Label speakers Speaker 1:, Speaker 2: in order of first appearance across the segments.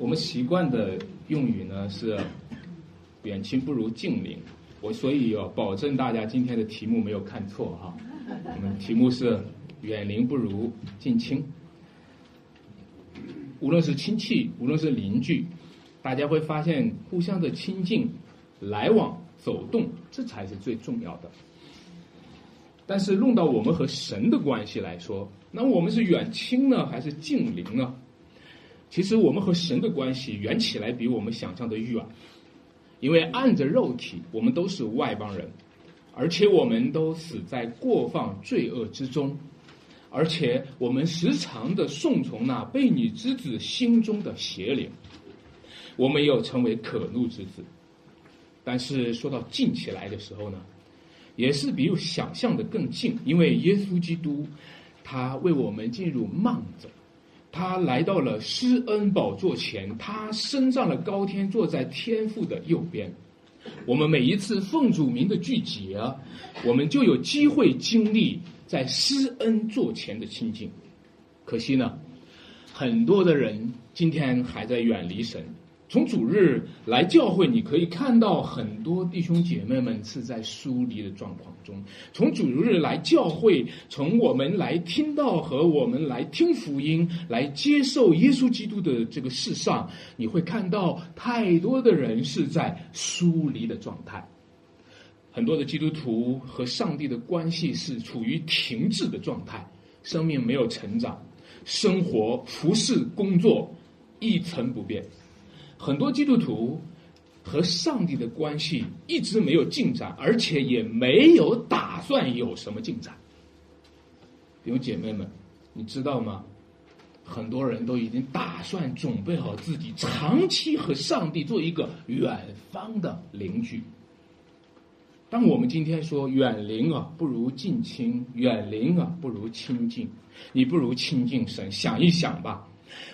Speaker 1: 我们习惯的用语呢是“远亲不如近邻”，我所以要保证大家今天的题目没有看错哈。我们题目是“远邻不如近亲”。无论是亲戚，无论是邻居，大家会发现互相的亲近、来往、走动，这才是最重要的。但是弄到我们和神的关系来说，那我们是远亲呢，还是近邻呢？其实我们和神的关系远起来比我们想象的远，因为按着肉体，我们都是外邦人，而且我们都死在过放罪恶之中，而且我们时常的顺从那被你之子心中的邪灵，我们又成为可怒之子。但是说到近起来的时候呢，也是比想象的更近，因为耶稣基督，他为我们进入幔子。他来到了施恩宝座前，他升上了高天，坐在天父的右边。我们每一次奉主名的聚集啊，我们就有机会经历在施恩座前的亲近。可惜呢，很多的人今天还在远离神。从主日来教会，你可以看到很多弟兄姐妹们是在疏离的状况中。从主日来教会，从我们来听到和我们来听福音、来接受耶稣基督的这个世上，你会看到太多的人是在疏离的状态。很多的基督徒和上帝的关系是处于停滞的状态，生命没有成长，生活、服饰、工作一成不变。很多基督徒和上帝的关系一直没有进展，而且也没有打算有什么进展。有姐妹们，你知道吗？很多人都已经打算准备好自己长期和上帝做一个远方的邻居。当我们今天说远邻啊不如近亲，远邻啊不如亲近，你不如亲近神，想一想吧。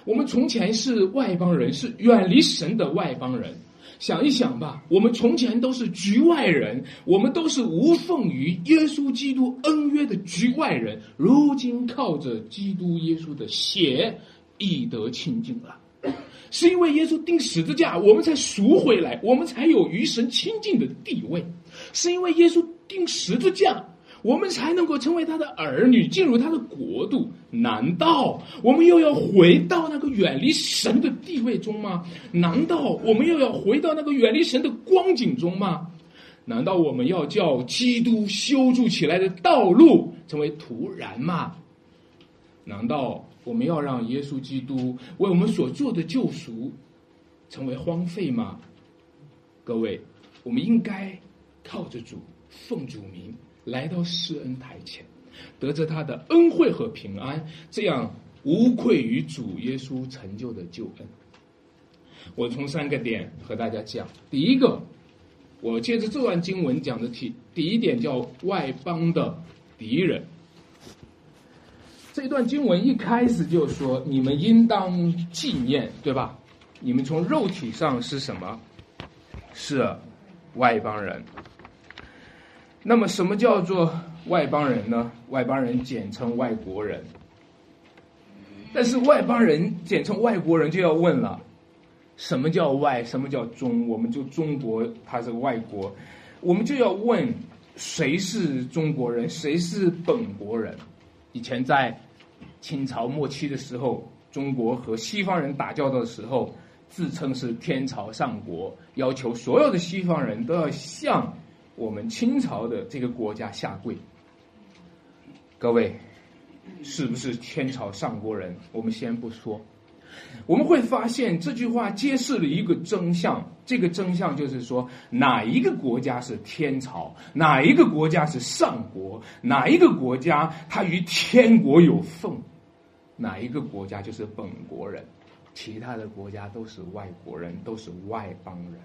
Speaker 1: 我们从前是外邦人，是远离神的外邦人。想一想吧，我们从前都是局外人，我们都是无奉于耶稣基督恩约的局外人。如今靠着基督耶稣的血，以得清净了。是因为耶稣钉十字架，我们才赎回来，我们才有与神亲近的地位。是因为耶稣钉十字架。我们才能够成为他的儿女，进入他的国度。难道我们又要回到那个远离神的地位中吗？难道我们又要回到那个远离神的光景中吗？难道我们要叫基督修筑起来的道路成为徒然吗？难道我们要让耶稣基督为我们所做的救赎成为荒废吗？各位，我们应该靠着主，奉主名。来到施恩台前，得着他的恩惠和平安，这样无愧于主耶稣成就的救恩。我从三个点和大家讲。第一个，我借着这段经文讲的题，第一点叫外邦的敌人。这段经文一开始就说：“你们应当纪念，对吧？你们从肉体上是什么？是外邦人。”那么，什么叫做外邦人呢？外邦人简称外国人。但是，外邦人简称外国人就要问了：什么叫外？什么叫中？我们就中国，他是外国，我们就要问：谁是中国人？谁是本国人？以前在清朝末期的时候，中国和西方人打交道的时候，自称是天朝上国，要求所有的西方人都要向。我们清朝的这个国家下跪，各位是不是天朝上国人？我们先不说，我们会发现这句话揭示了一个真相。这个真相就是说，哪一个国家是天朝，哪一个国家是上国，哪一个国家它与天国有缝，哪一个国家就是本国人，其他的国家都是外国人，都是外邦人。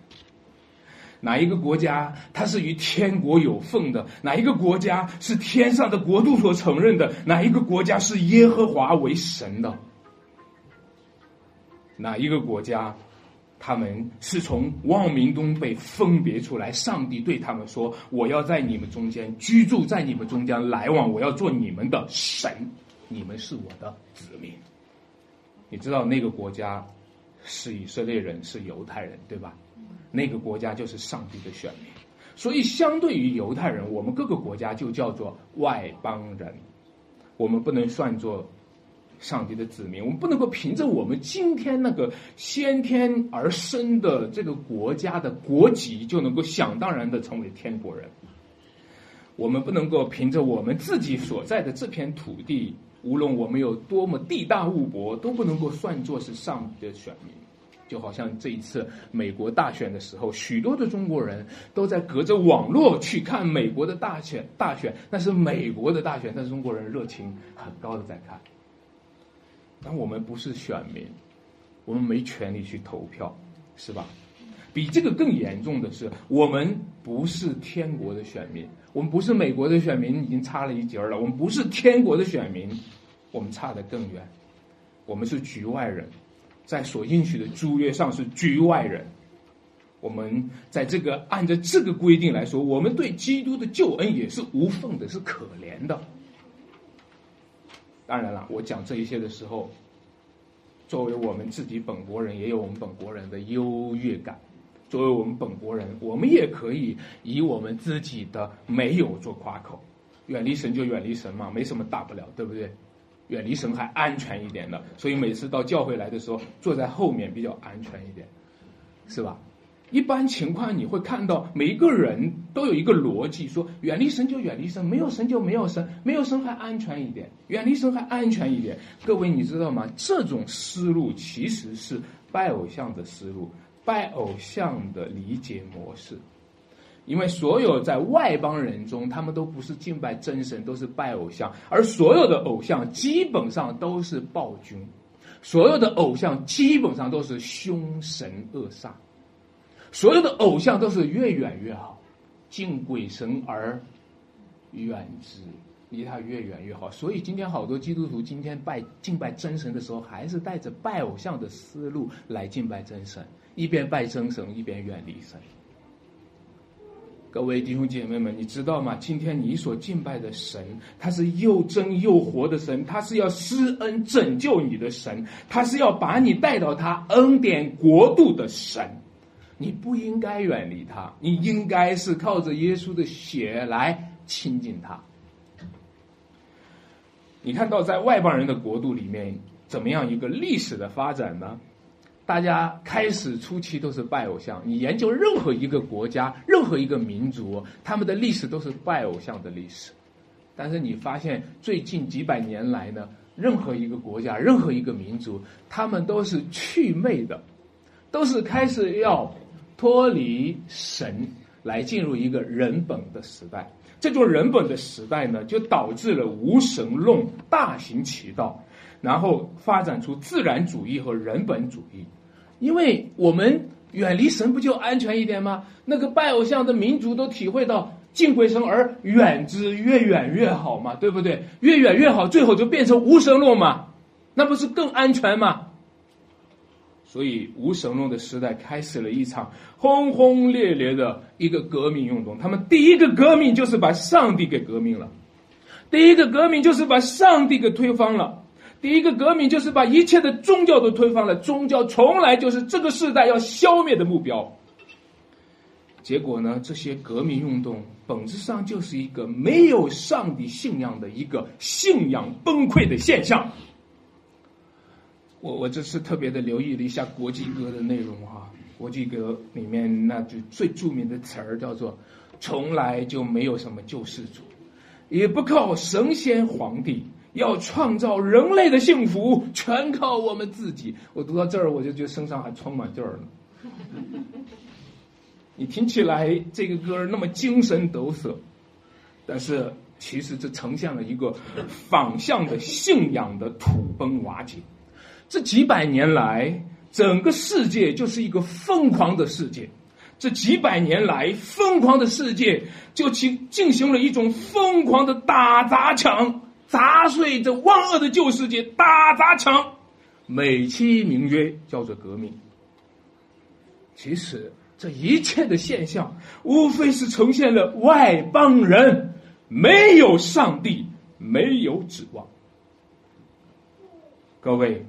Speaker 1: 哪一个国家它是与天国有份的？哪一个国家是天上的国度所承认的？哪一个国家是耶和华为神的？哪一个国家，他们是从万民中被分别出来？上帝对他们说：“我要在你们中间居住，在你们中间来往，我要做你们的？神，你们是我的？子民。”你知道那个国家是以色列人，是犹太人，对吧？那个国家就是上帝的选民，所以相对于犹太人，我们各个国家就叫做外邦人，我们不能算作上帝的子民，我们不能够凭着我们今天那个先天而生的这个国家的国籍，就能够想当然的成为天国人。我们不能够凭着我们自己所在的这片土地，无论我们有多么地大物博，都不能够算作是上帝的选民。就好像这一次美国大选的时候，许多的中国人都在隔着网络去看美国的大选。大选那是美国的大选，但是中国人热情很高的在看。但我们不是选民，我们没权利去投票，是吧？比这个更严重的是，我们不是天国的选民，我们不是美国的选民，已经差了一截了。我们不是天国的选民，我们差得更远，我们是局外人。在所应许的租约上是局外人，我们在这个按照这个规定来说，我们对基督的救恩也是无缝的，是可怜的。当然了，我讲这一些的时候，作为我们自己本国人，也有我们本国人的优越感。作为我们本国人，我们也可以以我们自己的没有做夸口，远离神就远离神嘛，没什么大不了，对不对？远离神还安全一点的，所以每次到教会来的时候，坐在后面比较安全一点，是吧？一般情况你会看到每一个人都有一个逻辑，说远离神就远离神，没有神就没有神，没有神还安全一点，远离神还安全一点。各位你知道吗？这种思路其实是拜偶像的思路，拜偶像的理解模式。因为所有在外邦人中，他们都不是敬拜真神，都是拜偶像，而所有的偶像基本上都是暴君，所有的偶像基本上都是凶神恶煞，所有的偶像都是越远越好，敬鬼神而远之，离他越远越好。所以今天好多基督徒今天拜敬拜真神的时候，还是带着拜偶像的思路来敬拜真神，一边拜真神，一边远离神。各位弟兄姐妹们，你知道吗？今天你所敬拜的神，他是又真又活的神，他是要施恩拯救你的神，他是要把你带到他恩典国度的神。你不应该远离他，你应该是靠着耶稣的血来亲近他。你看到在外邦人的国度里面，怎么样一个历史的发展呢？大家开始初期都是拜偶像。你研究任何一个国家、任何一个民族，他们的历史都是拜偶像的历史。但是你发现最近几百年来呢，任何一个国家、任何一个民族，他们都是去魅的，都是开始要脱离神，来进入一个人本的时代。这种人本的时代呢，就导致了无神论大行其道，然后发展出自然主义和人本主义。因为我们远离神不就安全一点吗？那个拜偶像的民族都体会到敬鬼神而远之，越远越好嘛，对不对？越远越好，最后就变成无神论嘛，那不是更安全吗？所以无神论的时代开始了一场轰轰烈烈的一个革命运动。他们第一个革命就是把上帝给革命了，第一个革命就是把上帝给推翻了。第一个革命就是把一切的宗教都推翻了，宗教从来就是这个时代要消灭的目标。结果呢，这些革命运动本质上就是一个没有上帝信仰的一个信仰崩溃的现象。我我这次特别的留意了一下国际歌的内容哈，国际歌里面那句最著名的词儿叫做“从来就没有什么救世主，也不靠神仙皇帝”。要创造人类的幸福，全靠我们自己。我读到这儿，我就觉得身上还充满劲儿呢。你听起来这个歌那么精神抖擞，但是其实这呈现了一个反向的信仰的土崩瓦解。这几百年来，整个世界就是一个疯狂的世界。这几百年来，疯狂的世界就进进行了一种疯狂的打砸抢。砸碎这万恶的旧世界，打砸抢，美其名曰叫做革命。其实这一切的现象，无非是呈现了外邦人没有上帝，没有指望。各位，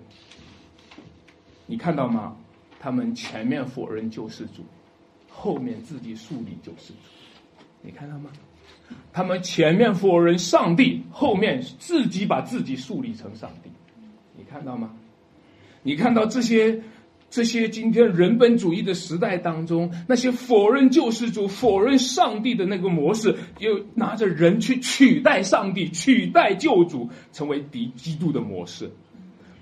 Speaker 1: 你看到吗？他们前面否认救世主，后面自己树立救世主。你看到吗？他们前面否认上帝，后面自己把自己树立成上帝。你看到吗？你看到这些这些今天人本主义的时代当中，那些否认救世主、否认上帝的那个模式，又拿着人去取代上帝、取代救主，成为敌基督的模式。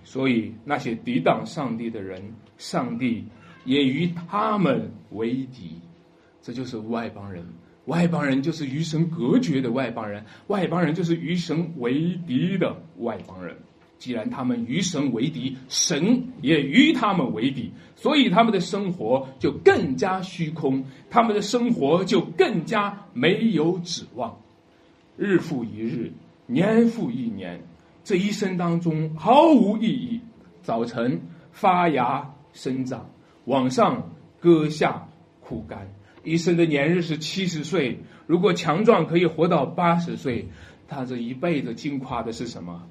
Speaker 1: 所以那些抵挡上帝的人，上帝也与他们为敌。这就是外邦人。外邦人就是与神隔绝的外邦人，外邦人就是与神为敌的外邦人。既然他们与神为敌，神也与他们为敌，所以他们的生活就更加虚空，他们的生活就更加没有指望。日复一日，年复一年，这一生当中毫无意义。早晨发芽生长，晚上割下枯干。一生的年日是七十岁，如果强壮可以活到八十岁，他这一辈子经夸的是什么？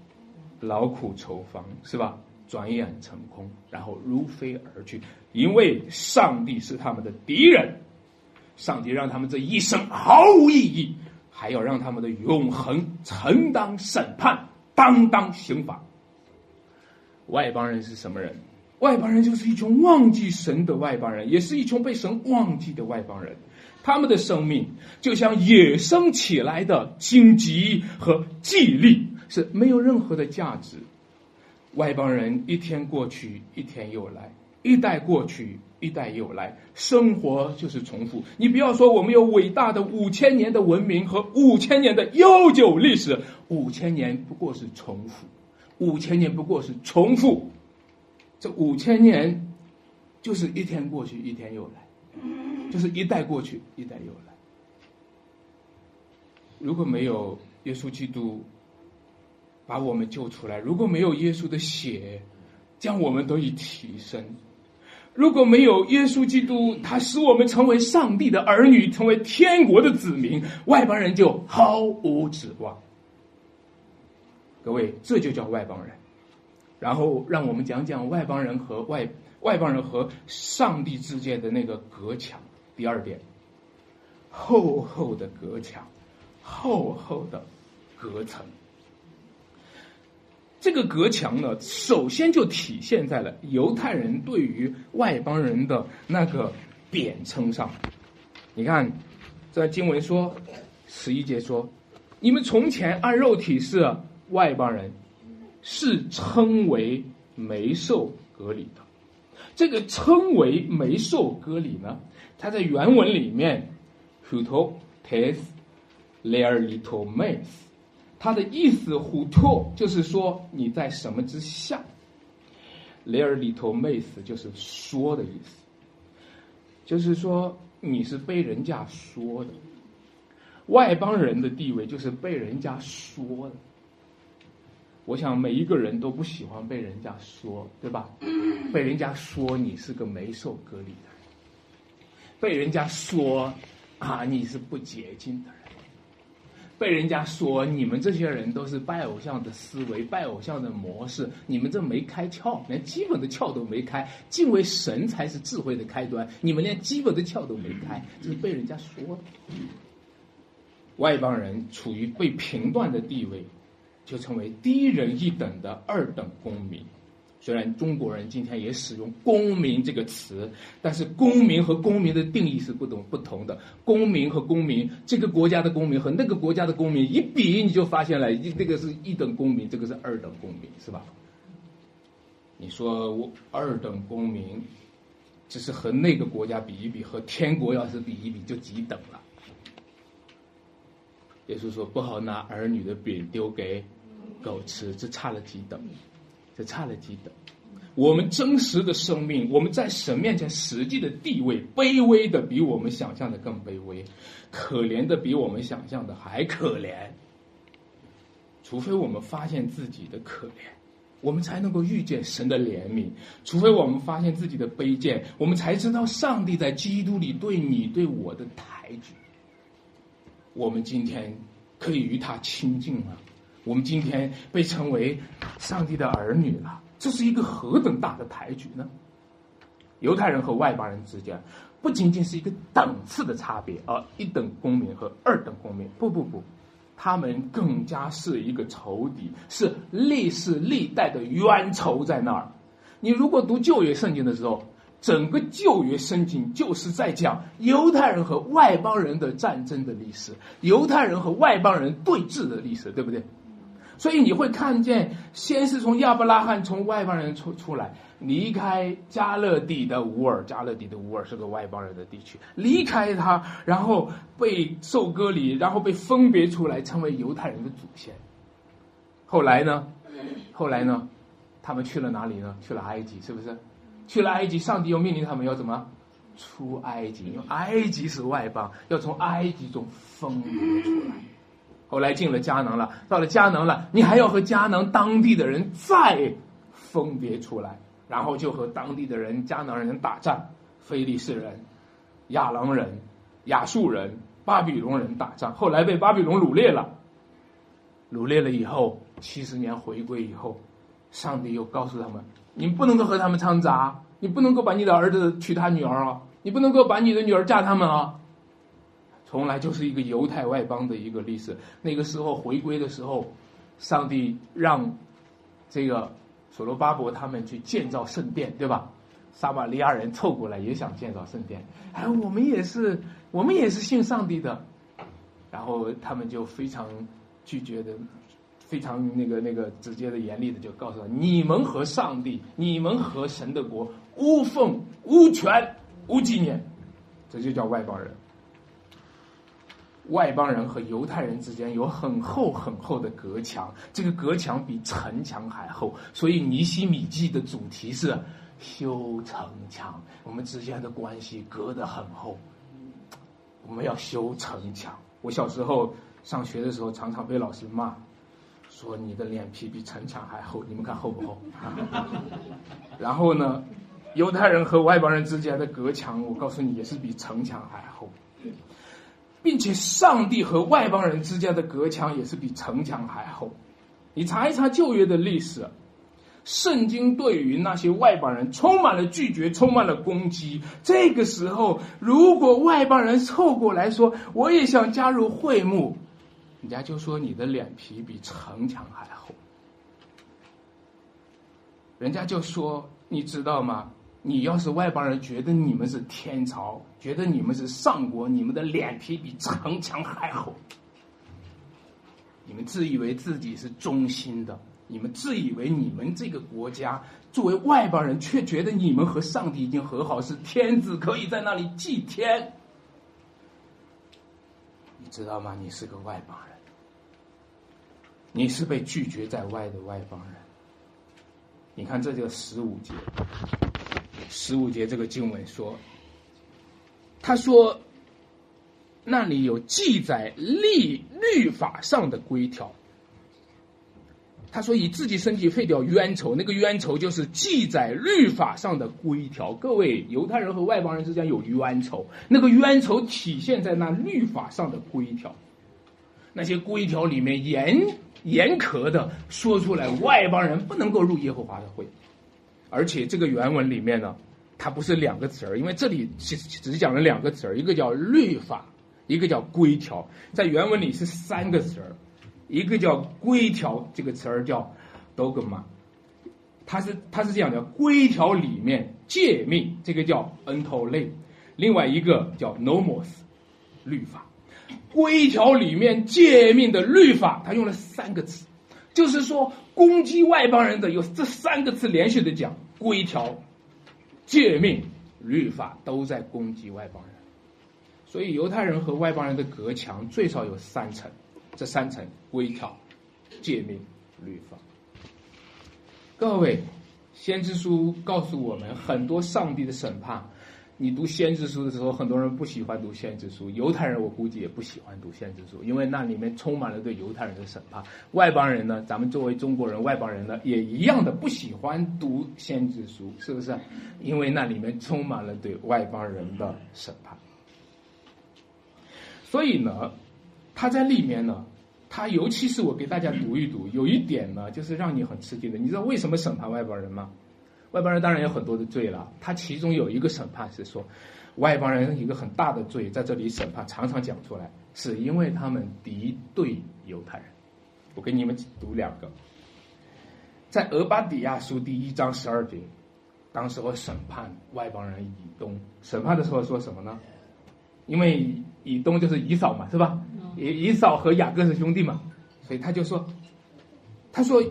Speaker 1: 劳苦愁烦，是吧？转眼成空，然后如飞而去。因为上帝是他们的敌人，上帝让他们这一生毫无意义，还要让他们的永恒承担审判，担当刑罚。外邦人是什么人？外邦人就是一群忘记神的外邦人，也是一群被神忘记的外邦人。他们的生命就像野生起来的荆棘和纪律，是没有任何的价值。外邦人一天过去，一天又来；一代过去，一代又来。生活就是重复。你不要说我们有伟大的五千年的文明和五千年的悠久历史，五千年不过是重复，五千年不过是重复。这五千年，就是一天过去，一天又来，就是一代过去，一代又来。如果没有耶稣基督把我们救出来，如果没有耶稣的血将我们得以提升，如果没有耶稣基督，他使我们成为上帝的儿女，成为天国的子民，外邦人就毫无指望。各位，这就叫外邦人。然后让我们讲讲外邦人和外外邦人和上帝之间的那个隔墙。第二点，厚厚的隔墙，厚厚的隔层。这个隔墙呢，首先就体现在了犹太人对于外邦人的那个贬称上。你看，在经文说十一节说：“你们从前按肉体是外邦人。”是称为没受割礼的，这个称为没受割礼呢？它在原文里面，huto tes leer little mes，它的意思 huto 就是说你在什么之下，leer little mes 就是说的意思，就是说你是被人家说的，外邦人的地位就是被人家说的。我想每一个人都不喜欢被人家说，对吧？被人家说你是个没受隔离的人，被人家说啊你是不洁净的人，被人家说你们这些人都是拜偶像的思维、拜偶像的模式，你们这没开窍，连基本的窍都没开。敬畏神才是智慧的开端，你们连基本的窍都没开，这是被人家说的。外邦人处于被评断的地位。就成为低人一等的二等公民。虽然中国人今天也使用“公民”这个词，但是公民和公民的定义是不同不同的。公民和公民，这个国家的公民和那个国家的公民一比，你就发现了，一这个是一等公民，这个是二等公民，是吧？你说我二等公民，只是和那个国家比一比，和天国要是比一比，就几等了。也就是说，不好拿儿女的饼丢给。狗吃，这差了几等，这差了几等。我们真实的生命，我们在神面前实际的地位，卑微的比我们想象的更卑微，可怜的比我们想象的还可怜。除非我们发现自己的可怜，我们才能够遇见神的怜悯；除非我们发现自己的卑贱，我们才知道上帝在基督里对你对我的抬举。我们今天可以与他亲近了。我们今天被称为上帝的儿女了，这是一个何等大的抬举呢？犹太人和外邦人之间不仅仅是一个等次的差别啊，一等公民和二等公民，不不不，他们更加是一个仇敌，是历史历代的冤仇在那儿。你如果读旧约圣经的时候，整个旧约圣经就是在讲犹太人和外邦人的战争的历史，犹太人和外邦人对峙的历史，对不对？所以你会看见，先是从亚伯拉罕从外邦人出出来，离开加勒底的乌尔，加勒底的乌尔是个外邦人的地区，离开他，然后被受割礼，然后被分别出来，成为犹太人的祖先。后来呢？后来呢？他们去了哪里呢？去了埃及，是不是？去了埃及，上帝又命令他们要怎么出埃及？因为埃及是外邦，要从埃及中分别出来。后来进了迦南了，到了迦南了，你还要和迦南当地的人再分别出来，然后就和当地的人迦南人打仗，非利士人、亚郎人、亚述人、巴比伦人打仗。后来被巴比伦掳掠了，掳掠了以后，七十年回归以后，上帝又告诉他们。你不能够和他们掺杂，你不能够把你的儿子娶他女儿啊，你不能够把你的女儿嫁他们啊。从来就是一个犹太外邦的一个历史。那个时候回归的时候，上帝让这个所罗巴伯他们去建造圣殿，对吧？撒玛利亚人凑过来也想建造圣殿，哎，我们也是，我们也是信上帝的，然后他们就非常拒绝的。非常那个那个直接的严厉的就告诉他：你们和上帝，你们和神的国无奉无权无纪念，这就叫外邦人。外邦人和犹太人之间有很厚很厚的隔墙，这个隔墙比城墙还厚。所以尼西米记的主题是修城墙，我们之间的关系隔得很厚，我们要修城墙。我小时候上学的时候，常常被老师骂。说你的脸皮比城墙还厚，你们看厚不厚？然后呢，犹太人和外邦人之间的隔墙，我告诉你也是比城墙还厚，并且上帝和外邦人之间的隔墙也是比城墙还厚。你查一查旧约的历史，圣经对于那些外邦人充满了拒绝，充满了攻击。这个时候，如果外邦人凑过来说我也想加入会幕。人家就说你的脸皮比城墙还厚，人家就说你知道吗？你要是外邦人觉得你们是天朝，觉得你们是上国，你们的脸皮比城墙还厚。你们自以为自己是忠心的，你们自以为你们这个国家作为外邦人，却觉得你们和上帝已经和好，是天子可以在那里祭天。你知道吗？你是个外邦人。你是被拒绝在外的外邦人。你看，这就十五节，十五节这个经文说，他说，那里有记载立律法上的规条。他说，以自己身体废掉冤仇，那个冤仇就是记载律法上的规条。各位，犹太人和外邦人之间有冤仇，那个冤仇体现在那律法上的规条，那些规条里面严。严苛的说出来，外邦人不能够入耶和华的会，而且这个原文里面呢，它不是两个词儿，因为这里其实只讲了两个词儿，一个叫律法，一个叫规条，在原文里是三个词儿，一个叫规条，这个词儿叫 dogma，它是它是这样的，规条里面诫命，这个叫 a n t o l e 另外一个叫 nomos，律法。规条里面诫命的律法，它用了三个词，就是说攻击外邦人的有这三个词连续的讲，规条、诫命、律法都在攻击外邦人，所以犹太人和外邦人的隔墙最少有三层，这三层规条、诫命、律法。各位，先知书告诉我们很多上帝的审判。你读先知书的时候，很多人不喜欢读先知书。犹太人我估计也不喜欢读先知书，因为那里面充满了对犹太人的审判。外邦人呢，咱们作为中国人，外邦人呢也一样的不喜欢读先知书，是不是？因为那里面充满了对外邦人的审判。所以呢，他在里面呢，他尤其是我给大家读一读，有一点呢，就是让你很吃惊的。你知道为什么审判外邦人吗？外邦人当然有很多的罪了，他其中有一个审判是说，外邦人一个很大的罪在这里审判，常常讲出来，是因为他们敌对犹太人。我给你们读两个，在俄巴底亚书第一章十二节，当时候审判外邦人以东，审判的时候说什么呢？因为以东就是以扫嘛，是吧？以以扫和雅各是兄弟嘛，所以他就说，他说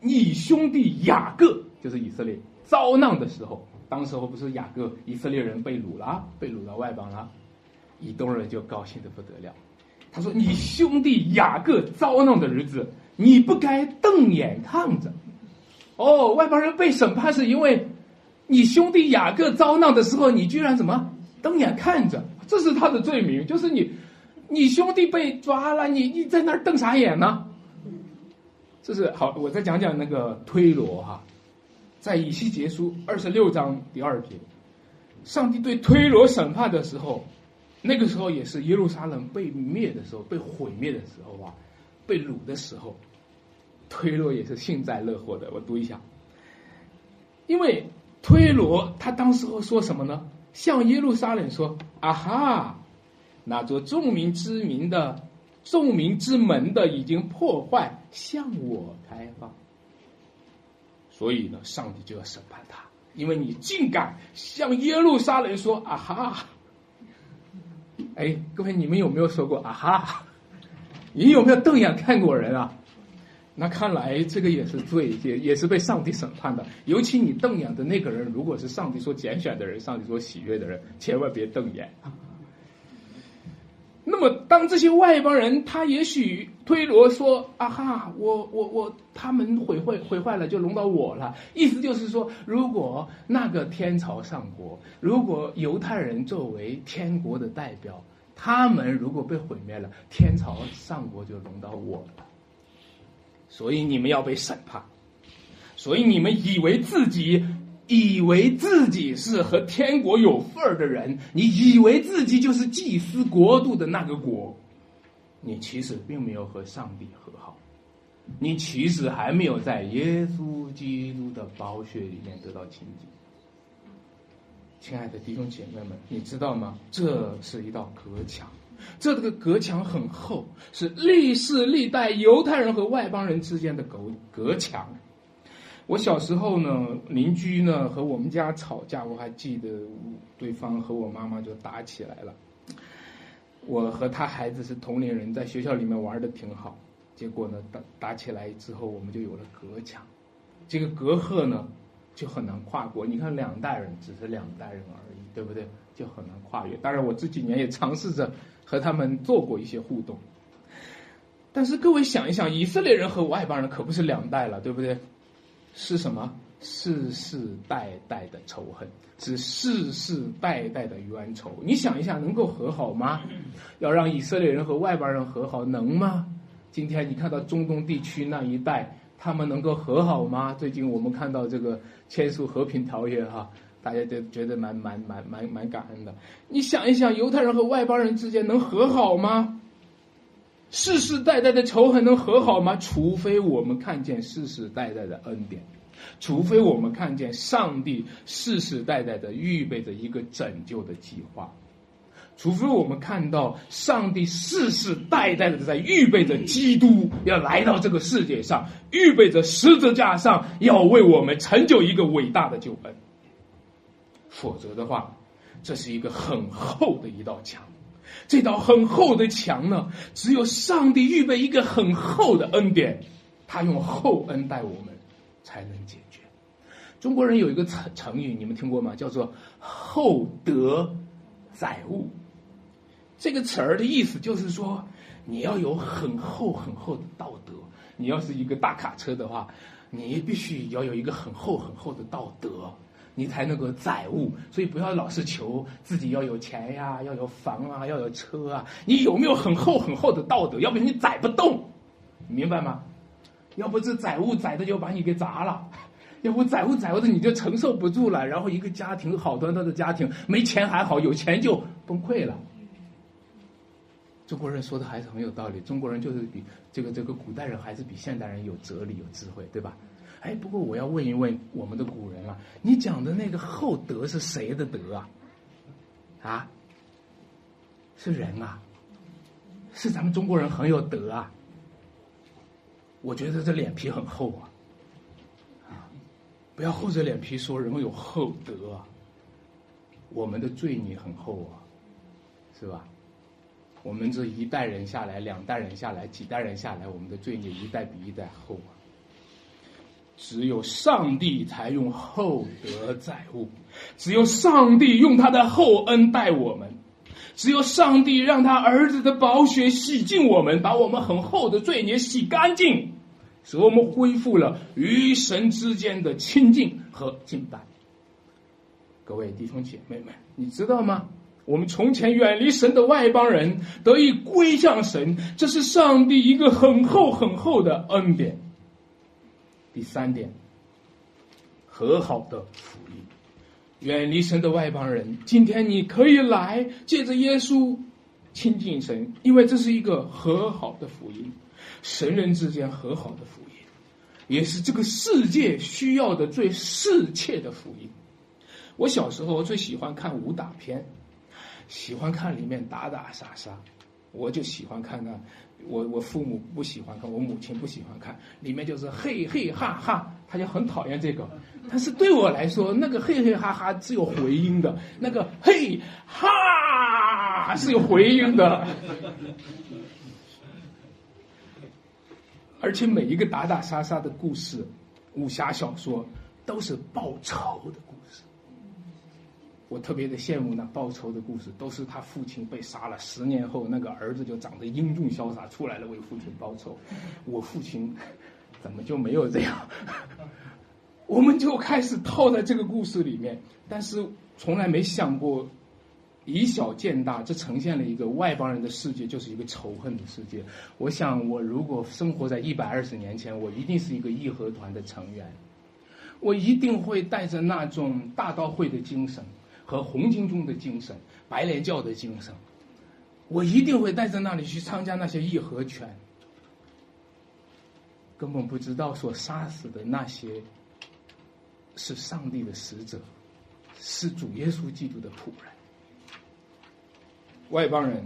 Speaker 1: 你兄弟雅各就是以色列遭难的时候，当时候不是雅各以色列人被掳了，被掳到外邦了，以东人就高兴的不得了。他说：“你兄弟雅各遭难的日子，你不该瞪眼看着。哦，外邦人被审判是因为你兄弟雅各遭难的时候，你居然怎么瞪眼看着？这是他的罪名，就是你，你兄弟被抓了，你你在那儿瞪啥眼呢？这是好，我再讲讲那个推罗哈，在以西结书二十六章第二节，上帝对推罗审判的时候。”那个时候也是耶路撒冷被灭的时候，被毁灭的时候啊，被掳的时候，推罗也是幸灾乐祸的。我读一下，因为推罗他当时候说什么呢？向耶路撒冷说：“啊哈，那座众民之名的众民之门的已经破坏，向我开放。所以呢，上帝就要审判他，因为你竟敢向耶路撒冷说：啊哈。”哎，各位，你们有没有说过啊哈？你有没有瞪眼看过人啊？那看来这个也是罪，也也是被上帝审判的。尤其你瞪眼的那个人，如果是上帝所拣选的人，上帝所喜悦的人，千万别瞪眼。那么，当这些外邦人，他也许推罗说：“啊哈，我我我，他们毁坏毁坏了，就轮到我了。”意思就是说，如果那个天朝上国，如果犹太人作为天国的代表，他们如果被毁灭了，天朝上国就轮到我了。所以你们要被审判。所以你们以为自己。以为自己是和天国有份儿的人，你以为自己就是祭司国度的那个国，你其实并没有和上帝和好，你其实还没有在耶稣基督的宝血里面得到清净。亲爱的弟兄姐妹们，你知道吗？这是一道隔墙，这个隔墙很厚，是历世历代犹太人和外邦人之间的隔隔墙。我小时候呢，邻居呢和我们家吵架，我还记得对方和我妈妈就打起来了。我和他孩子是同龄人，在学校里面玩的挺好，结果呢打打起来之后，我们就有了隔墙，这个隔阂呢就很难跨过。你看两代人只是两代人而已，对不对？就很难跨越。当然我这几年也尝试着和他们做过一些互动，但是各位想一想，以色列人和外邦人可不是两代了，对不对？是什么世世代代的仇恨，是世世代代的冤仇。你想一下，能够和好吗？要让以色列人和外邦人和好，能吗？今天你看到中东地区那一带，他们能够和好吗？最近我们看到这个签署和平条约，哈，大家都觉得蛮蛮蛮蛮蛮感恩的。你想一想，犹太人和外邦人之间能和好吗？世世代代的仇恨能和好吗？除非我们看见世世代代的恩典，除非我们看见上帝世世代代的预备着一个拯救的计划，除非我们看到上帝世世代代的在预备着基督要来到这个世界上，预备着十字架上要为我们成就一个伟大的救恩，否则的话，这是一个很厚的一道墙。这道很厚的墙呢，只有上帝预备一个很厚的恩典，他用厚恩待我们，才能解决。中国人有一个成成语，你们听过吗？叫做“厚德载物”。这个词儿的意思就是说，你要有很厚很厚的道德。你要是一个大卡车的话，你必须要有一个很厚很厚的道德。你才能够载物，所以不要老是求自己要有钱呀，要有房啊，要有车啊。你有没有很厚很厚的道德？要不然你载不动，明白吗？要不这载物载的就把你给砸了，要不载物载物的你就承受不住了。然后一个家庭好端端的家庭，没钱还好，有钱就崩溃了。中国人说的还是很有道理，中国人就是比这个这个古代人还是比现代人有哲理有智慧，对吧？哎，不过我要问一问我们的古人了，你讲的那个厚德是谁的德啊？啊？是人啊？是咱们中国人很有德啊？我觉得这脸皮很厚啊！啊，不要厚着脸皮说人有厚德啊！我们的罪孽很厚啊，是吧？我们这一代人下来，两代人下来，几代人下来，我们的罪孽一代比一代厚啊！只有上帝才用厚德载物，只有上帝用他的厚恩待我们，只有上帝让他儿子的宝血洗净我们，把我们很厚的罪孽洗干净。使我们恢复了与神之间的亲近和敬拜。各位弟兄姐妹们，你知道吗？我们从前远离神的外邦人得以归向神，这是上帝一个很厚很厚的恩典。第三点，和好的福音。远离神的外邦人，今天你可以来借着耶稣亲近神，因为这是一个和好的福音。神人之间和好的福音，也是这个世界需要的最世切的福音。我小时候最喜欢看武打片，喜欢看里面打打杀杀，我就喜欢看看。我我父母不喜欢看，我母亲不喜欢看，里面就是嘿嘿哈哈，他就很讨厌这个。但是对我来说，那个嘿嘿哈哈是有回音的，那个嘿哈是有回音的。而且每一个打打杀杀的故事，武侠小说都是报仇的。我特别的羡慕那报仇的故事，都是他父亲被杀了，十年后那个儿子就长得英俊潇洒出来了为父亲报仇。我父亲怎么就没有这样？我们就开始套在这个故事里面，但是从来没想过。以小见大，这呈现了一个外邦人的世界，就是一个仇恨的世界。我想，我如果生活在一百二十年前，我一定是一个义和团的成员，我一定会带着那种大刀会的精神和红军中的精神、白莲教的精神，我一定会带着那里去参加那些义和拳。根本不知道所杀死的那些是上帝的使者，是主耶稣基督的仆人。外邦人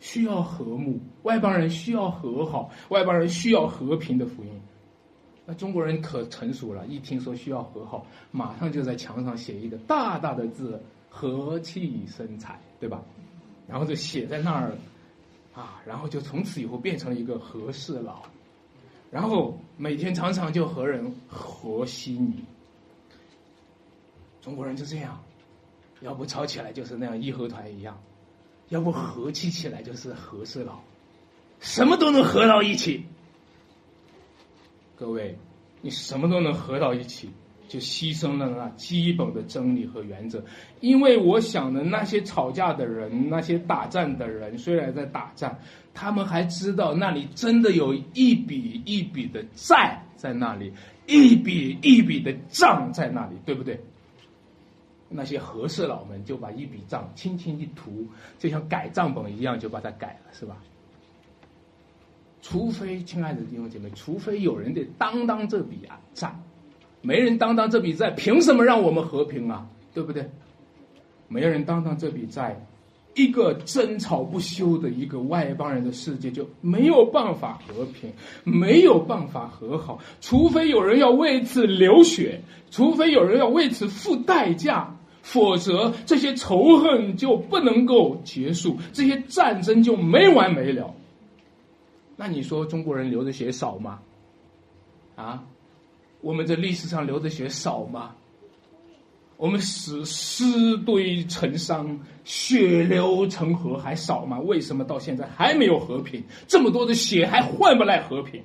Speaker 1: 需要和睦，外邦人需要和好，外邦人需要和平的福音。那中国人可成熟了，一听说需要和好，马上就在墙上写一个大大的字“和气生财”，对吧？然后就写在那儿，啊，然后就从此以后变成了一个和事佬，然后每天常常就和人和稀泥。中国人就这样，要不吵起来就是那样义和团一样。要不和气起来就是和事佬，什么都能合到一起。各位，你什么都能合到一起，就牺牲了那基本的真理和原则。因为我想的那些吵架的人，那些打战的人，虽然在打仗，他们还知道那里真的有一笔一笔的债在那里，一笔一笔的账在那里，对不对？那些和事佬们就把一笔账轻轻一涂，就像改账本一样，就把它改了，是吧？除非，亲爱的弟兄姐妹，除非有人得当当这笔啊债，没人当当这笔债，凭什么让我们和平啊？对不对？没人当当这笔债，一个争吵不休的一个外邦人的世界就没有办法和平，没有办法和好。除非有人要为此流血，除非有人要为此付代价。否则，这些仇恨就不能够结束，这些战争就没完没了。那你说中国人流的血少吗？啊，我们这历史上流的血少吗？我们死尸堆成山，血流成河还少吗？为什么到现在还没有和平？这么多的血还换不来和平？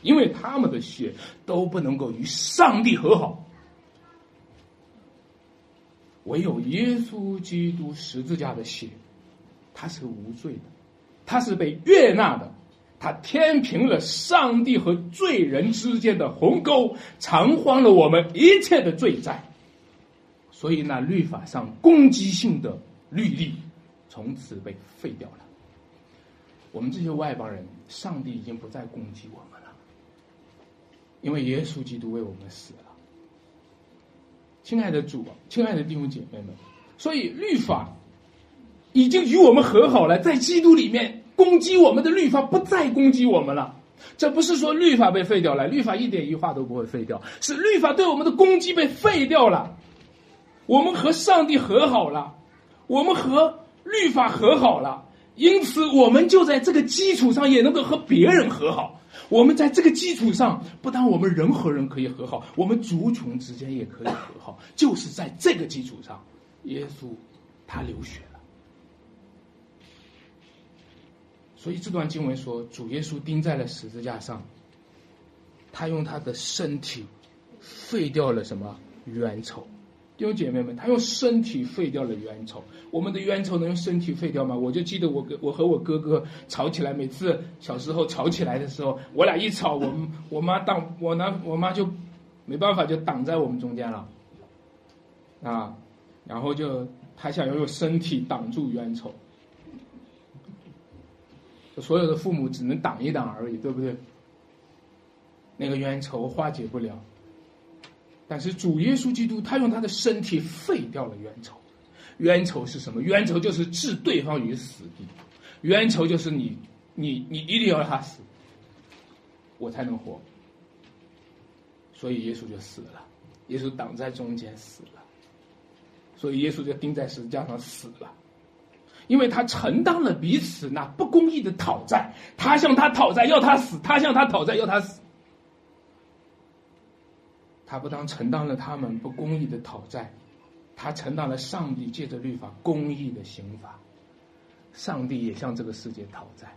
Speaker 1: 因为他们的血都不能够与上帝和好。唯有耶稣基督十字架的血，他是无罪的，他是被悦纳的，他填平了上帝和罪人之间的鸿沟，偿还了我们一切的罪债。所以，那律法上攻击性的律例，从此被废掉了。我们这些外邦人，上帝已经不再攻击我们了。因为耶稣基督为我们死了。亲爱的主，亲爱的弟兄姐妹们，所以律法已经与我们和好了，在基督里面攻击我们的律法不再攻击我们了。这不是说律法被废掉了，律法一点一画都不会废掉，是律法对我们的攻击被废掉了。我们和上帝和好了，我们和律法和好了，因此我们就在这个基础上也能够和别人和好。我们在这个基础上，不但我们人和人可以和好，我们族群之间也可以和好。就是在这个基础上，耶稣他流血了。所以这段经文说，主耶稣钉在了十字架上，他用他的身体废掉了什么冤仇。弟兄姐妹们，他用身体废掉了冤仇。我们的冤仇能用身体废掉吗？我就记得我哥，我和我哥哥吵起来，每次小时候吵起来的时候，我俩一吵，我我妈挡我呢，我妈就没办法，就挡在我们中间了，啊，然后就他想要用身体挡住冤仇，所有的父母只能挡一挡而已，对不对？那个冤仇化解不了。但是主耶稣基督，他用他的身体废掉了冤仇。冤仇是什么？冤仇就是置对方于死地。冤仇就是你，你，你一定要让他死，我才能活。所以耶稣就死了，耶稣挡在中间死了。所以耶稣就钉在十字架上死了，因为他承担了彼此那不公义的讨债。他向他讨债要他死，他向他讨债要他死。他不当承担了他们不公义的讨债，他承担了上帝借着律法公义的刑罚。上帝也向这个世界讨债，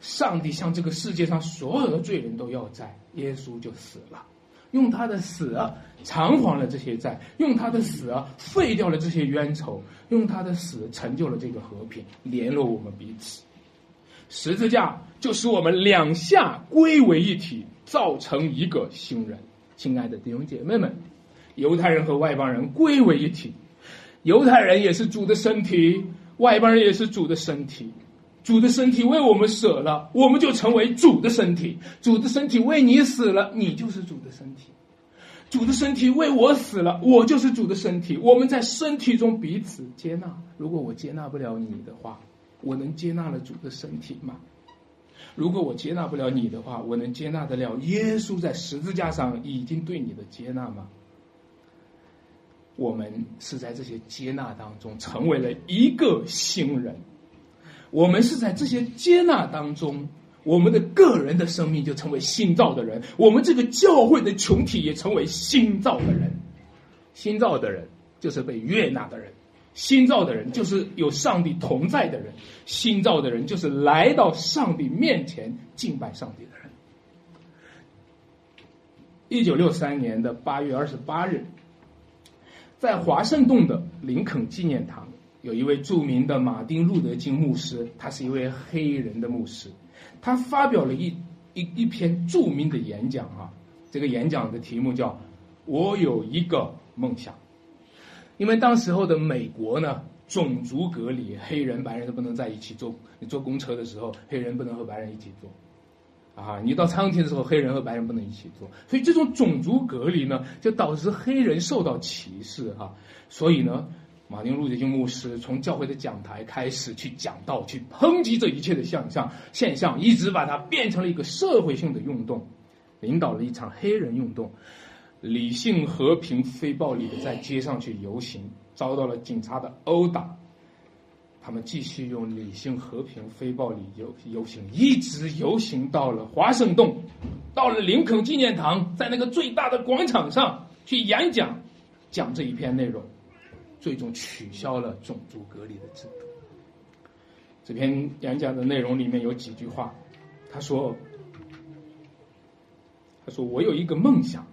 Speaker 1: 上帝向这个世界上所有的罪人都要债，耶稣就死了，用他的死啊偿还了这些债，用他的死啊废掉了这些冤仇，用他的死成就了这个和平，联络我们彼此。十字架就使我们两下归为一体，造成一个新人。亲爱的弟兄姐妹们，犹太人和外邦人归为一体，犹太人也是主的身体，外邦人也是主的身体。主的身体为我们舍了，我们就成为主的身体；主的身体为你死了，你就是主的身体；主的身体为我死了，我就是主的身体。我们在身体中彼此接纳。如果我接纳不了你的话，我能接纳了主的身体吗？如果我接纳不了你的话，我能接纳得了耶稣在十字架上已经对你的接纳吗？我们是在这些接纳当中成为了一个新人，我们是在这些接纳当中，我们的个人的生命就成为新造的人，我们这个教会的群体也成为新造的人，新造的人就是被悦纳的人。新造的人就是有上帝同在的人，新造的人就是来到上帝面前敬拜上帝的人。一九六三年的八月二十八日，在华盛顿的林肯纪念堂，有一位著名的马丁路德金牧师，他是一位黑人的牧师，他发表了一一一篇著名的演讲啊，这个演讲的题目叫“我有一个梦想”。因为当时候的美国呢，种族隔离，黑人白人都不能在一起坐。你坐公车的时候，黑人不能和白人一起坐，啊，你到餐厅的时候，黑人和白人不能一起坐。所以这种种族隔离呢，就导致黑人受到歧视哈。所以呢，马丁路德金牧师从教会的讲台开始去讲道，去抨击这一切的现象现象，一直把它变成了一个社会性的运动，领导了一场黑人运动。理性、和平、非暴力的在街上去游行，遭到了警察的殴打。他们继续用理性、和平、非暴力游游行，一直游行到了华盛顿，到了林肯纪念堂，在那个最大的广场上去演讲，讲这一篇内容，最终取消了种族隔离的制度。这篇演讲的内容里面有几句话，他说：“他说我有一个梦想。”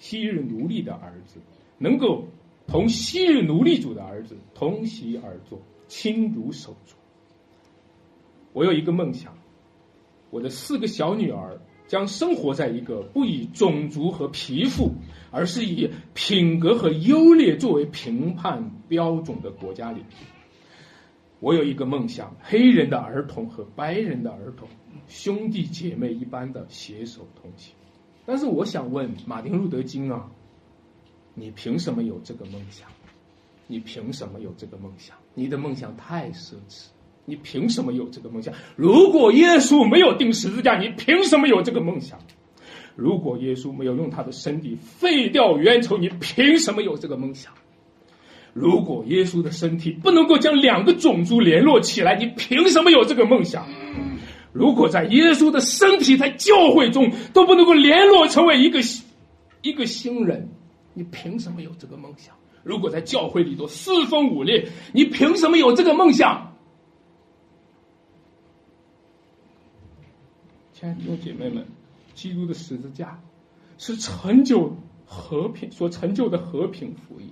Speaker 1: 昔日奴隶的儿子，能够同昔日奴隶主的儿子同席而坐，亲如手足。我有一个梦想，我的四个小女儿将生活在一个不以种族和皮肤，而是以品格和优劣作为评判标准的国家里。我有一个梦想：黑人的儿童和白人的儿童，兄弟姐妹一般的携手同行。但是我想问马丁路德金啊，你凭什么有这个梦想？你凭什么有这个梦想？你的梦想太奢侈。你凭什么有这个梦想？如果耶稣没有钉十字架，你凭什么有这个梦想？如果耶稣没有用他的身体废掉冤仇，你凭什么有这个梦想？如果耶稣的身体不能够将两个种族联络起来，你凭什么有这个梦想？如果在耶稣的身体在教会中都不能够联络成为一个一个新人，你凭什么有这个梦想？如果在教会里头四分五裂，你凭什么有这个梦想？亲爱的姐妹们，基督的十字架是成就和平所成就的和平福音。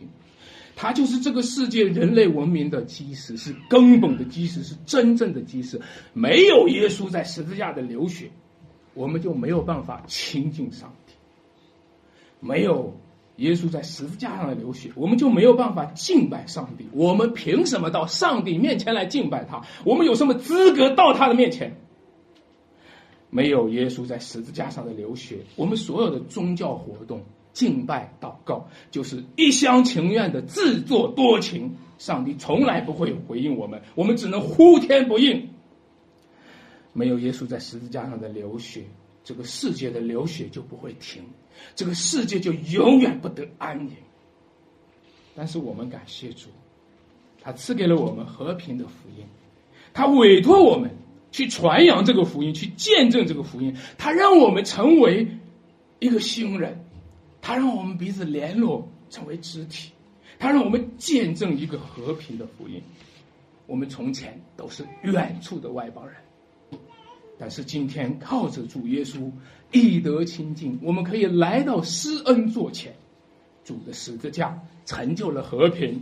Speaker 1: 它就是这个世界人类文明的基石，是根本的基石，是真正的基石。没有耶稣在十字架的流血，我们就没有办法亲近上帝；没有耶稣在十字架上的流血，我们就没有办法敬拜上帝。我们凭什么到上帝面前来敬拜他？我们有什么资格到他的面前？没有耶稣在十字架上的流血，我们所有的宗教活动。敬拜祷告就是一厢情愿的自作多情，上帝从来不会回应我们，我们只能呼天不应。没有耶稣在十字架上的流血，这个世界的流血就不会停，这个世界就永远不得安宁。但是我们感谢主，他赐给了我们和平的福音，他委托我们去传扬这个福音，去见证这个福音，他让我们成为一个新人。他让我们彼此联络，成为肢体；他让我们见证一个和平的福音。我们从前都是远处的外邦人，但是今天靠着主耶稣以德亲近，我们可以来到施恩座前。主的十字架成就了和平，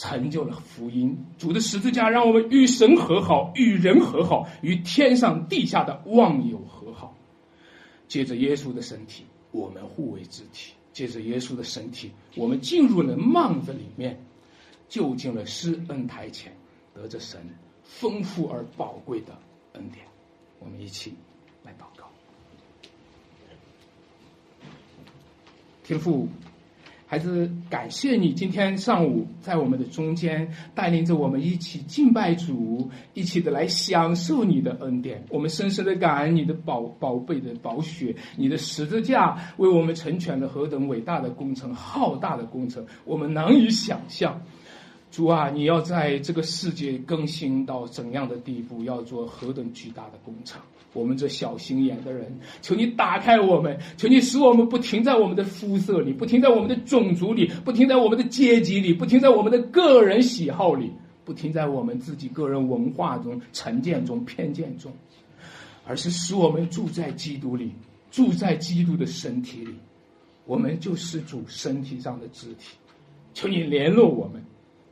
Speaker 1: 成就了福音。主的十字架让我们与神和好，与人和好，与天上地下的万有和好。借着耶稣的身体。我们互为肢体，借着耶稣的身体，我们进入了幔子里面，就近了施恩台前，得着神丰富而宝贵的恩典。我们一起来祷告，天父。还是感谢你今天上午在我们的中间带领着我们一起敬拜主，一起的来享受你的恩典。我们深深的感恩你的宝宝贝的宝血，你的十字架为我们成全了何等伟大的工程，浩大的工程，我们难以想象。主啊，你要在这个世界更新到怎样的地步？要做何等巨大的工程？我们这小心眼的人，求你打开我们，求你使我们不停在我们的肤色里，不停在我们的种族里，不停在我们的阶级里，不停在我们的个人喜好里，不停在我们自己个人文化中、成见中、偏见中，而是使我们住在基督里，住在基督的身体里。我们就是主身体上的肢体，求你联络我们，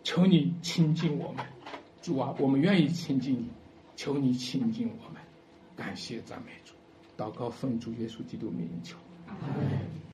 Speaker 1: 求你亲近我们。主啊，我们愿意亲近你，求你亲近我们。感谢赞美主，祷告奉主耶稣基督名求。